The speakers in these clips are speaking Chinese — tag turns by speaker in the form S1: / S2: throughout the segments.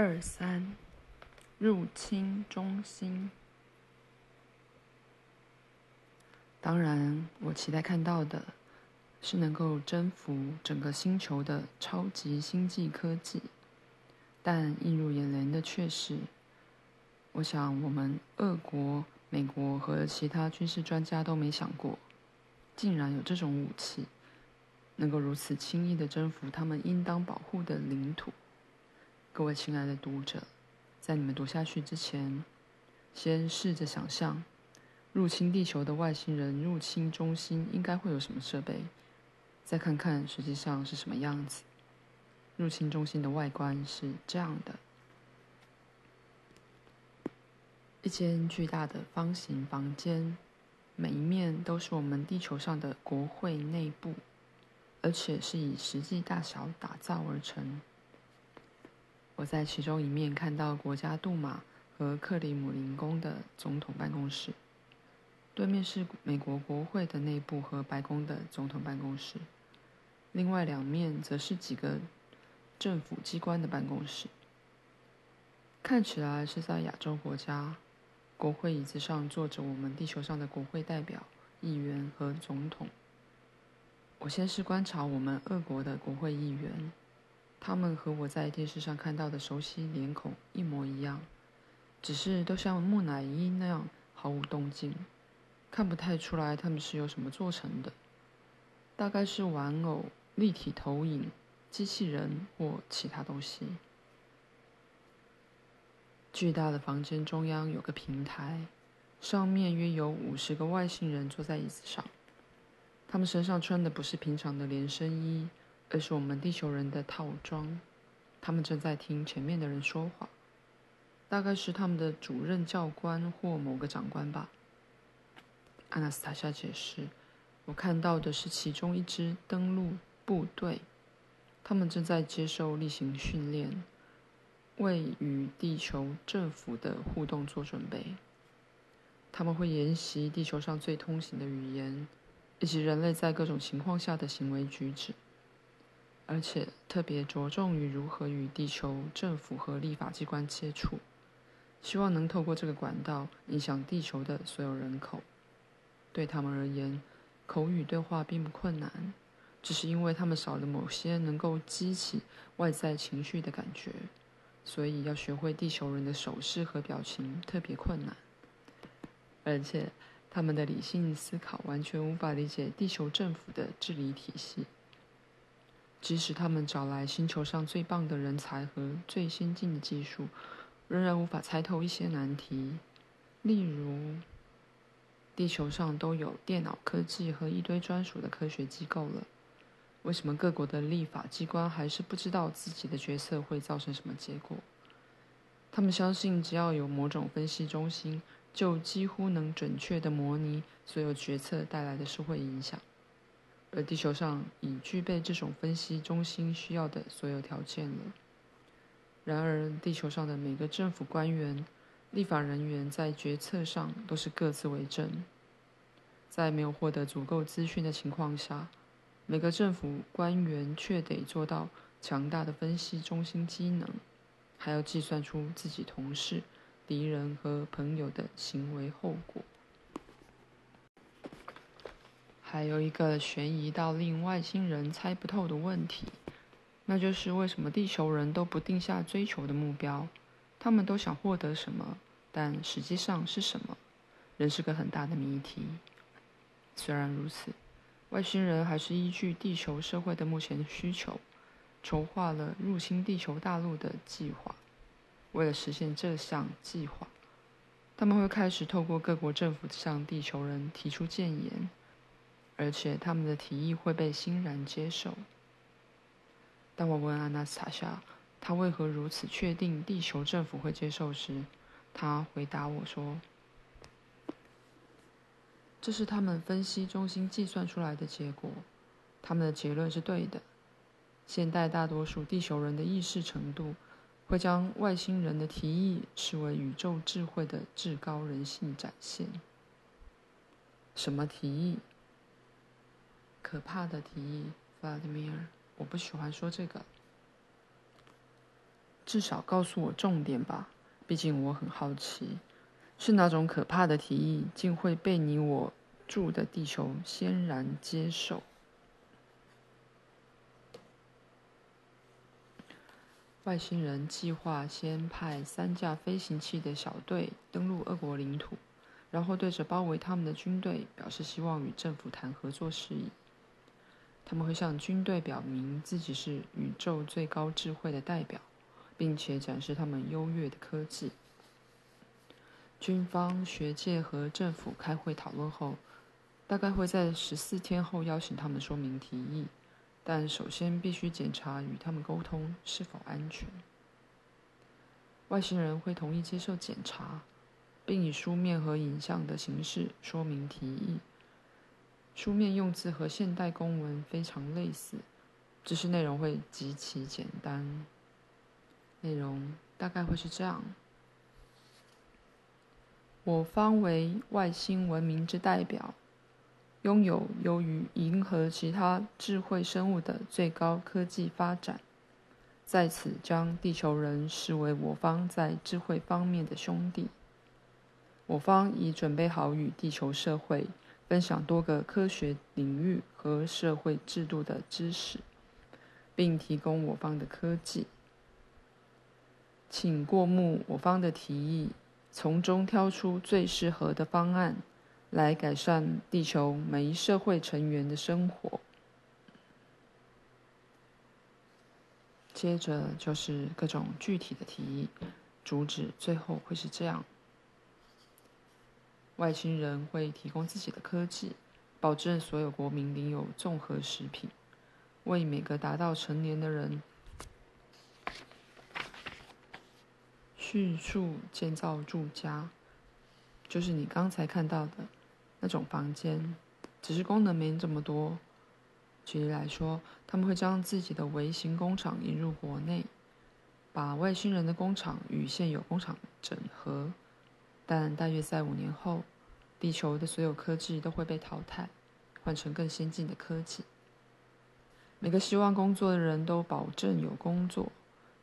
S1: 二三，入侵中心。当然，我期待看到的是能够征服整个星球的超级星际科技，但映入眼帘的却是，我想我们俄国、美国和其他军事专家都没想过，竟然有这种武器，能够如此轻易地征服他们应当保护的领土。各位亲爱的读者，在你们读下去之前，先试着想象，入侵地球的外星人入侵中心应该会有什么设备，再看看实际上是什么样子。入侵中心的外观是这样的：一间巨大的方形房间，每一面都是我们地球上的国会内部，而且是以实际大小打造而成。我在其中一面看到国家杜马和克里姆林宫的总统办公室，对面是美国国会的内部和白宫的总统办公室，另外两面则是几个政府机关的办公室。看起来是在亚洲国家，国会椅子上坐着我们地球上的国会代表、议员和总统。我先是观察我们俄国的国会议员。他们和我在电视上看到的熟悉脸孔一模一样，只是都像木乃伊那样毫无动静，看不太出来他们是由什么做成的，大概是玩偶、立体投影、机器人或其他东西。巨大的房间中央有个平台，上面约有五十个外星人坐在椅子上，他们身上穿的不是平常的连身衣。而是我们地球人的套装，他们正在听前面的人说话，大概是他们的主任教官或某个长官吧。阿纳斯塔夏解释，我看到的是其中一支登陆部队，他们正在接受例行训练，为与地球政府的互动做准备。他们会研习地球上最通行的语言，以及人类在各种情况下的行为举止。而且特别着重于如何与地球政府和立法机关接触，希望能透过这个管道影响地球的所有人口。对他们而言，口语对话并不困难，只是因为他们少了某些能够激起外在情绪的感觉，所以要学会地球人的手势和表情特别困难。而且他们的理性思考完全无法理解地球政府的治理体系。即使他们找来星球上最棒的人才和最先进的技术，仍然无法猜透一些难题。例如，地球上都有电脑科技和一堆专属的科学机构了，为什么各国的立法机关还是不知道自己的决策会造成什么结果？他们相信，只要有某种分析中心，就几乎能准确地模拟所有决策带来的社会影响。而地球上已具备这种分析中心需要的所有条件了。然而，地球上的每个政府官员、立法人员在决策上都是各自为政。在没有获得足够资讯的情况下，每个政府官员却得做到强大的分析中心机能，还要计算出自己同事、敌人和朋友的行为后果。还有一个悬疑到令外星人猜不透的问题，那就是为什么地球人都不定下追求的目标？他们都想获得什么，但实际上是什么，仍是个很大的谜题。虽然如此，外星人还是依据地球社会的目前需求，筹划了入侵地球大陆的计划。为了实现这项计划，他们会开始透过各国政府向地球人提出建言。而且他们的提议会被欣然接受。当我问阿纳斯塔夏，他为何如此确定地球政府会接受时，他回答我说：“这是他们分析中心计算出来的结果，他们的结论是对的。现代大多数地球人的意识程度，会将外星人的提议视为宇宙智慧的至高人性展现。什么提议？”可怕的提议，弗拉德米尔，我不喜欢说这个。至少告诉我重点吧，毕竟我很好奇，是哪种可怕的提议竟会被你我住的地球欣然接受？外星人计划先派三架飞行器的小队登陆俄国领土，然后对着包围他们的军队表示希望与政府谈合作事宜。他们会向军队表明自己是宇宙最高智慧的代表，并且展示他们优越的科技。军方、学界和政府开会讨论后，大概会在十四天后邀请他们说明提议。但首先必须检查与他们沟通是否安全。外星人会同意接受检查，并以书面和影像的形式说明提议。书面用字和现代公文非常类似，只是内容会极其简单。内容大概会是这样：我方为外星文明之代表。拥有优于银河其他智慧生物的最高科技发展，在此将地球人视为我方在智慧方面的兄弟。我方已准备好与地球社会分享多个科学领域和社会制度的知识，并提供我方的科技。请过目我方的提议，从中挑出最适合的方案。来改善地球每一社会成员的生活。接着就是各种具体的提议，主旨最后会是这样：外星人会提供自己的科技，保证所有国民领有综合食品，为每个达到成年的人迅速建造住家，就是你刚才看到的。那种房间，只是功能没这么多。举例来说，他们会将自己的微型工厂引入国内，把外星人的工厂与现有工厂整合。但大约在五年后，地球的所有科技都会被淘汰，换成更先进的科技。每个希望工作的人都保证有工作。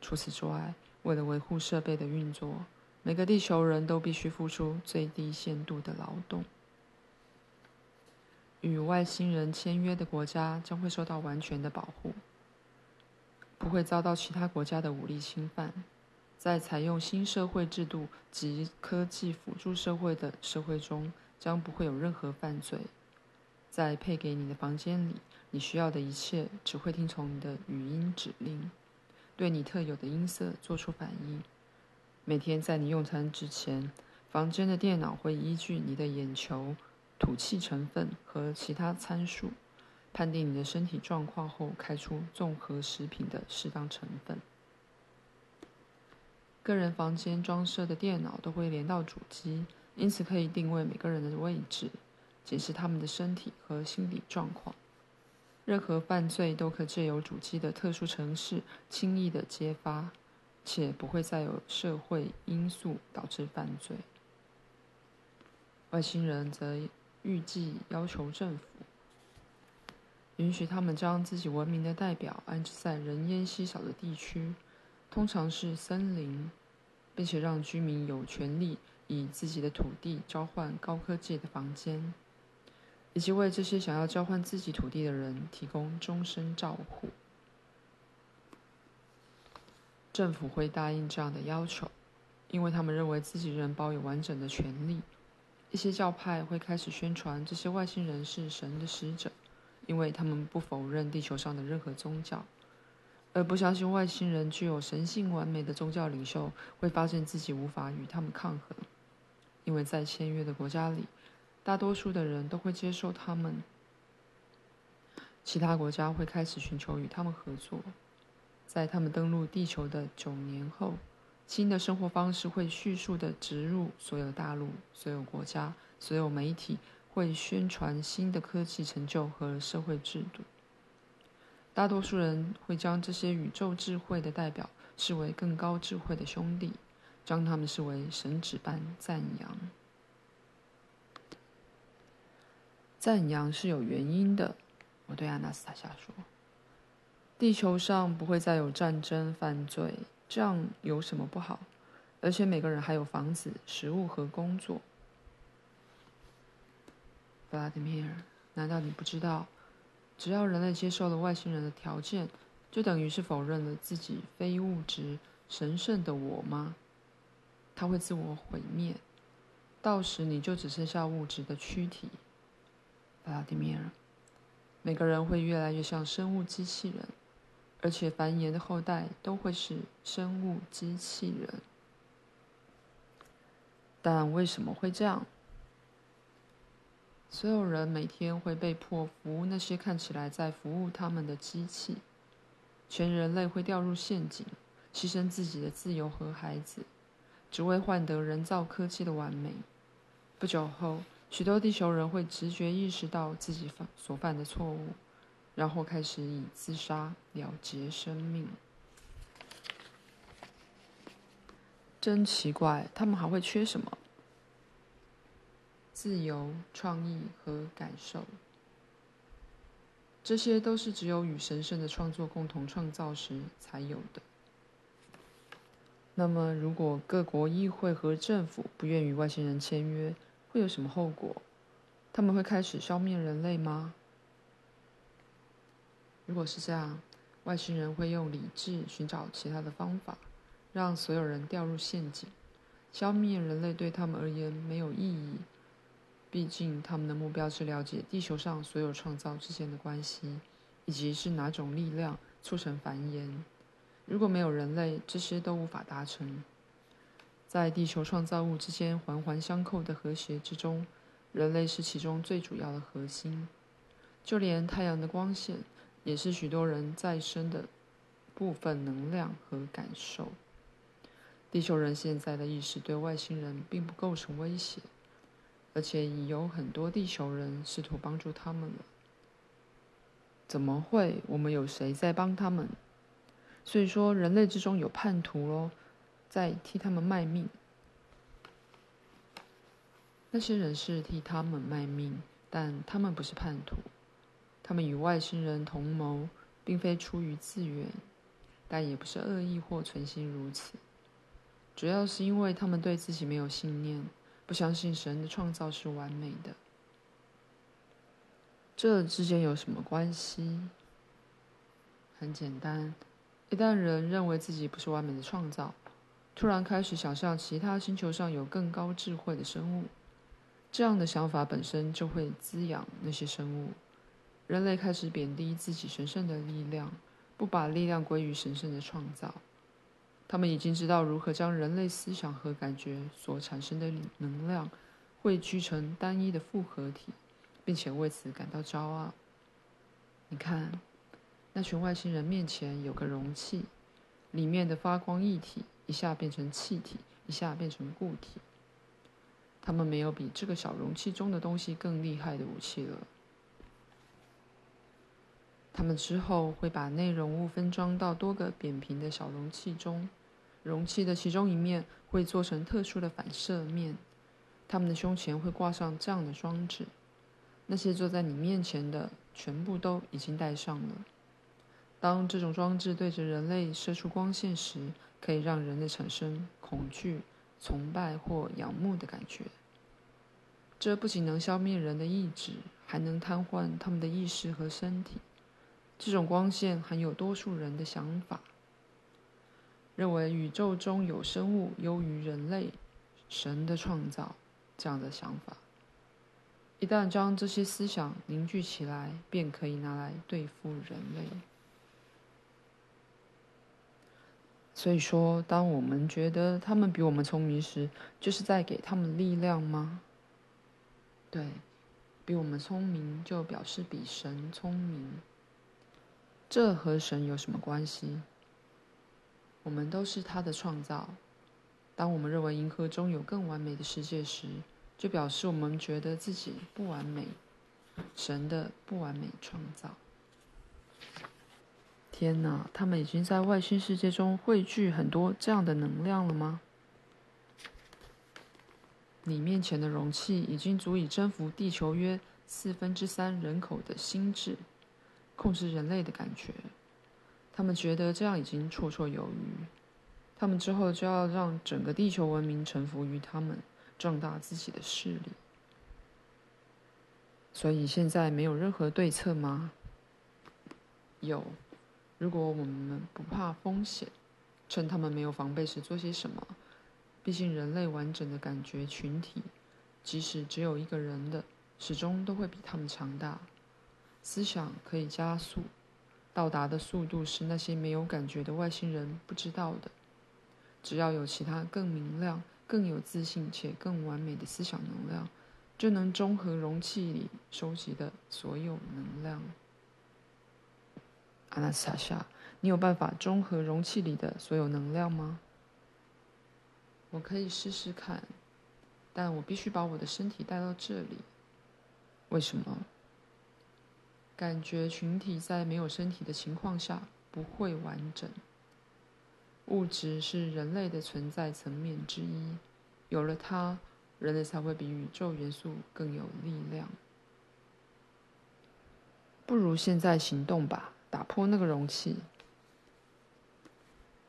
S1: 除此之外，为了维护设备的运作，每个地球人都必须付出最低限度的劳动。与外星人签约的国家将会受到完全的保护，不会遭到其他国家的武力侵犯。在采用新社会制度及科技辅助社会的社会中，将不会有任何犯罪。在配给你的房间里，你需要的一切只会听从你的语音指令，对你特有的音色做出反应。每天在你用餐之前，房间的电脑会依据你的眼球。吐气成分和其他参数，判定你的身体状况后，开出综合食品的适当成分。个人房间装设的电脑都会连到主机，因此可以定位每个人的位置，检视他们的身体和心理状况。任何犯罪都可借由主机的特殊程式轻易地揭发，且不会再有社会因素导致犯罪。外星人则。预计要求政府允许他们将自己文明的代表安置在人烟稀少的地区，通常是森林，并且让居民有权利以自己的土地交换高科技的房间，以及为这些想要交换自己土地的人提供终身照护。政府会答应这样的要求，因为他们认为自己仍保有完整的权利。一些教派会开始宣传这些外星人是神的使者，因为他们不否认地球上的任何宗教，而不相信外星人具有神性完美的宗教领袖会发现自己无法与他们抗衡，因为在签约的国家里，大多数的人都会接受他们。其他国家会开始寻求与他们合作，在他们登陆地球的九年后。新的生活方式会迅速地植入所有大陆、所有国家、所有媒体，会宣传新的科技成就和社会制度。大多数人会将这些宇宙智慧的代表视为更高智慧的兄弟，将他们视为神祇般赞扬。赞扬是有原因的，我对阿纳斯塔夏说：“地球上不会再有战争、犯罪。”这样有什么不好？而且每个人还有房子、食物和工作。弗拉迪米尔，难道你不知道，只要人类接受了外星人的条件，就等于是否认了自己非物质、神圣的我吗？他会自我毁灭，到时你就只剩下物质的躯体。弗拉迪米尔，每个人会越来越像生物机器人，而且繁衍的后代都会是生物机器人。但为什么会这样？所有人每天会被迫服务那些看起来在服务他们的机器，全人类会掉入陷阱，牺牲自己的自由和孩子，只为换得人造科技的完美。不久后，许多地球人会直觉意识到自己犯所犯的错误，然后开始以自杀了结生命。真奇怪，他们还会缺什么？自由、创意和感受，这些都是只有与神圣的创作共同创造时才有的。那么，如果各国议会和政府不愿与外星人签约，会有什么后果？他们会开始消灭人类吗？如果是这样，外星人会用理智寻找其他的方法，让所有人掉入陷阱。消灭人类对他们而言没有意义。毕竟，他们的目标是了解地球上所有创造之间的关系，以及是哪种力量促成繁衍。如果没有人类，这些都无法达成。在地球创造物之间环环相扣的和谐之中，人类是其中最主要的核心。就连太阳的光线，也是许多人再生的部分能量和感受。地球人现在的意识对外星人并不构成威胁。而且已有很多地球人试图帮助他们了。怎么会？我们有谁在帮他们？所以说，人类之中有叛徒喽，在替他们卖命。那些人是替他们卖命，但他们不是叛徒。他们与外星人同谋，并非出于自愿，但也不是恶意或存心如此。主要是因为他们对自己没有信念。不相信神的创造是完美的，这之间有什么关系？很简单，一旦人认为自己不是完美的创造，突然开始想象其他星球上有更高智慧的生物，这样的想法本身就会滋养那些生物。人类开始贬低自己神圣的力量，不把力量归于神圣的创造。他们已经知道如何将人类思想和感觉所产生的能量汇聚成单一的复合体，并且为此感到骄傲。你看，那群外星人面前有个容器，里面的发光液体一下变成气体，一下变成固体。他们没有比这个小容器中的东西更厉害的武器了。他们之后会把内容物分装到多个扁平的小容器中，容器的其中一面会做成特殊的反射面。他们的胸前会挂上这样的装置，那些坐在你面前的全部都已经戴上了。当这种装置对着人类射出光线时，可以让人类产生恐惧、崇拜或仰慕的感觉。这不仅能消灭人的意志，还能瘫痪他们的意识和身体。这种光线含有多数人的想法，认为宇宙中有生物优于人类，神的创造这样的想法。一旦将这些思想凝聚起来，便可以拿来对付人类。所以说，当我们觉得他们比我们聪明时，就是在给他们力量吗？对，比我们聪明就表示比神聪明。这和神有什么关系？我们都是他的创造。当我们认为银河中有更完美的世界时，就表示我们觉得自己不完美。神的不完美创造。天哪，他们已经在外星世界中汇聚很多这样的能量了吗？你面前的容器已经足以征服地球约四分之三人口的心智。控制人类的感觉，他们觉得这样已经绰绰有余。他们之后就要让整个地球文明臣服于他们，壮大自己的势力。所以现在没有任何对策吗？有，如果我们不怕风险，趁他们没有防备时做些什么。毕竟人类完整的感觉群体，即使只有一个人的，始终都会比他们强大。思想可以加速，到达的速度是那些没有感觉的外星人不知道的。只要有其他更明亮、更有自信且更完美的思想能量，就能中和容器里收集的所有能量。阿纳斯塔夏，你有办法中和容器里的所有能量吗？我可以试试看，但我必须把我的身体带到这里。为什么？感觉群体在没有身体的情况下不会完整。物质是人类的存在层面之一，有了它，人类才会比宇宙元素更有力量。不如现在行动吧，打破那个容器。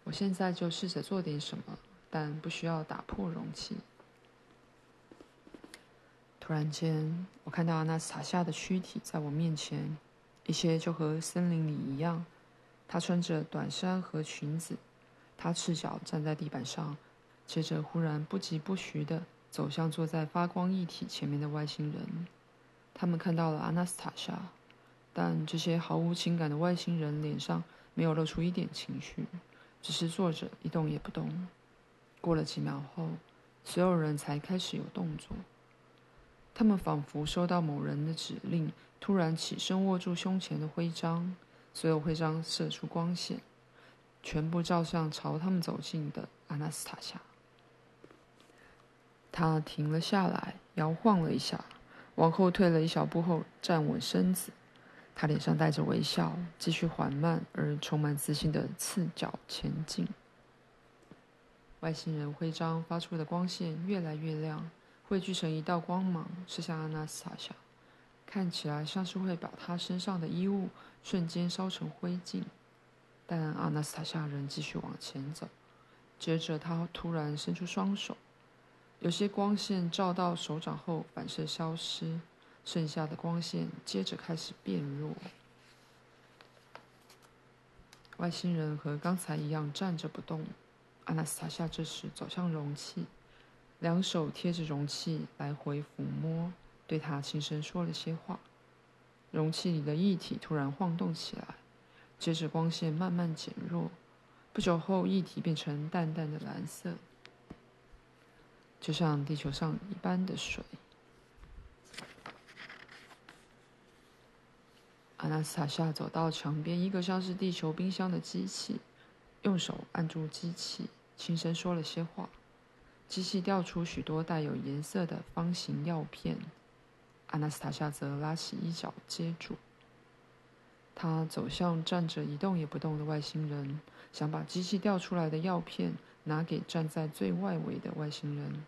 S1: 我现在就试着做点什么，但不需要打破容器。突然间，我看到阿纳斯塔夏的躯体在我面前，一切就和森林里一样。她穿着短衫和裙子。他赤脚站在地板上，接着忽然不疾不徐地走向坐在发光液体前面的外星人。他们看到了阿纳斯塔夏，但这些毫无情感的外星人脸上没有露出一点情绪，只是坐着一动也不动。过了几秒后，所有人才开始有动作。他们仿佛收到某人的指令，突然起身握住胸前的徽章，所有徽章射出光线。全部照向朝他们走近的阿纳斯塔夏。他停了下来，摇晃了一下，往后退了一小步后站稳身子。他脸上带着微笑，继续缓慢而充满自信的刺脚前进。外星人徽章发出的光线越来越亮，汇聚成一道光芒，射向阿纳斯塔夏，看起来像是会把他身上的衣物瞬间烧成灰烬。但阿纳斯塔夏仍继续往前走，接着他突然伸出双手，有些光线照到手掌后反射消失，剩下的光线接着开始变弱。外星人和刚才一样站着不动。阿纳斯塔夏这时走向容器，两手贴着容器来回抚摸，对他轻声说了些话。容器里的液体突然晃动起来。接着光线慢慢减弱，不久后液体变成淡淡的蓝色，就像地球上一般的水。阿纳斯塔夏走到墙边一个像是地球冰箱的机器，用手按住机器，轻声说了些话。机器掉出许多带有颜色的方形药片，阿纳斯塔夏则拉起衣角接住。他走向站着一动也不动的外星人，想把机器掉出来的药片拿给站在最外围的外星人。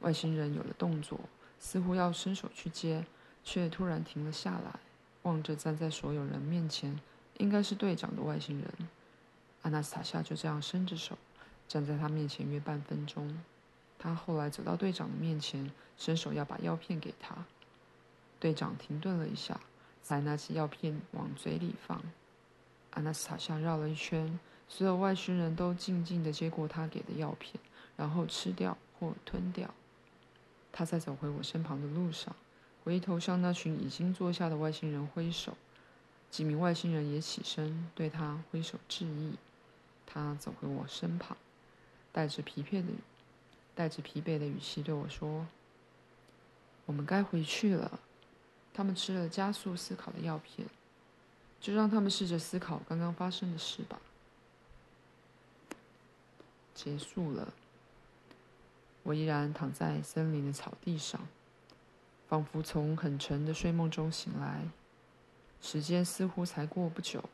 S1: 外星人有了动作，似乎要伸手去接，却突然停了下来，望着站在所有人面前，应该是队长的外星人。阿纳斯塔夏就这样伸着手，站在他面前约半分钟。他后来走到队长的面前，伸手要把药片给他。队长停顿了一下。才拿起药片往嘴里放，阿纳斯塔夏绕了一圈，所有外星人都静静地接过他给的药片，然后吃掉或吞掉。他在走回我身旁的路上，回头向那群已经坐下的外星人挥手，几名外星人也起身对他挥手致意。他走回我身旁，带着疲惫的、带着疲惫的语气对我说：“我们该回去了。”他们吃了加速思考的药片，就让他们试着思考刚刚发生的事吧。结束了，我依然躺在森林的草地上，仿佛从很沉的睡梦中醒来。时间似乎才过不久，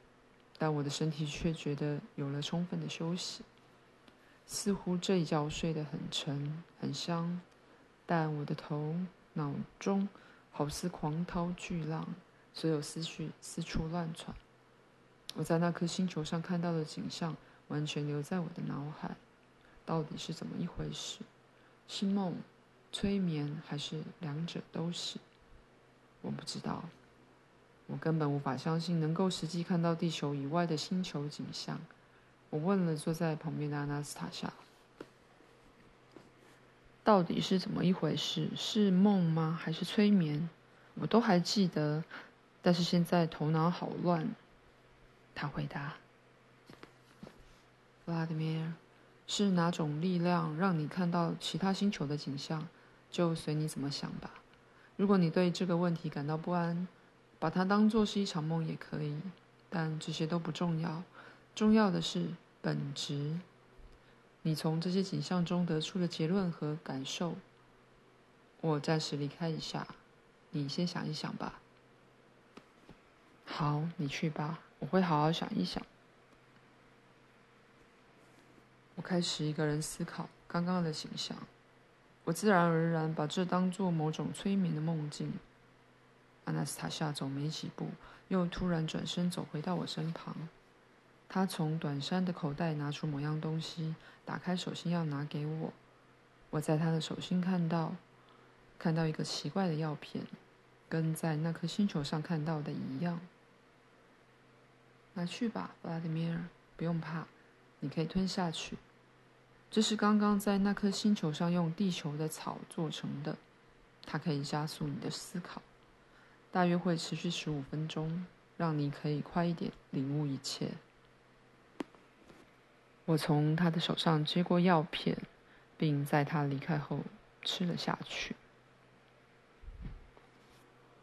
S1: 但我的身体却觉得有了充分的休息。似乎这一觉睡得很沉很香，但我的头脑中。好似狂涛巨浪，所有思绪四处乱窜。我在那颗星球上看到的景象，完全留在我的脑海。到底是怎么一回事？是梦、催眠，还是两者都是？我不知道。我根本无法相信能够实际看到地球以外的星球景象。我问了坐在旁边的阿纳斯塔夏：“到底是怎么一回事？是梦吗？还是催眠？我都还记得，但是现在头脑好乱。”他回答：“弗拉德米尔，是哪种力量让你看到其他星球的景象？就随你怎么想吧。如果你对这个问题感到不安，把它当作是一场梦也可以。但这些都不重要，重要的是本质。你从这些景象中得出的结论和感受。我暂时离开一下，你先想一想吧。好，你去吧。”我会好好想一想。我开始一个人思考刚刚的形象，我自然而然把这当作某种催眠的梦境。阿纳斯塔夏走没几步，又突然转身走回到我身旁。他从短衫的口袋拿出某样东西，打开手心要拿给我。我在他的手心看到，看到一个奇怪的药片，跟在那颗星球上看到的一样。拿去吧，弗拉迪米尔，不用怕，你可以吞下去。这是刚刚在那颗星球上用地球的草做成的，它可以加速你的思考，大约会持续十五分钟，让你可以快一点领悟一切。我从他的手上接过药片，并在他离开后吃了下去。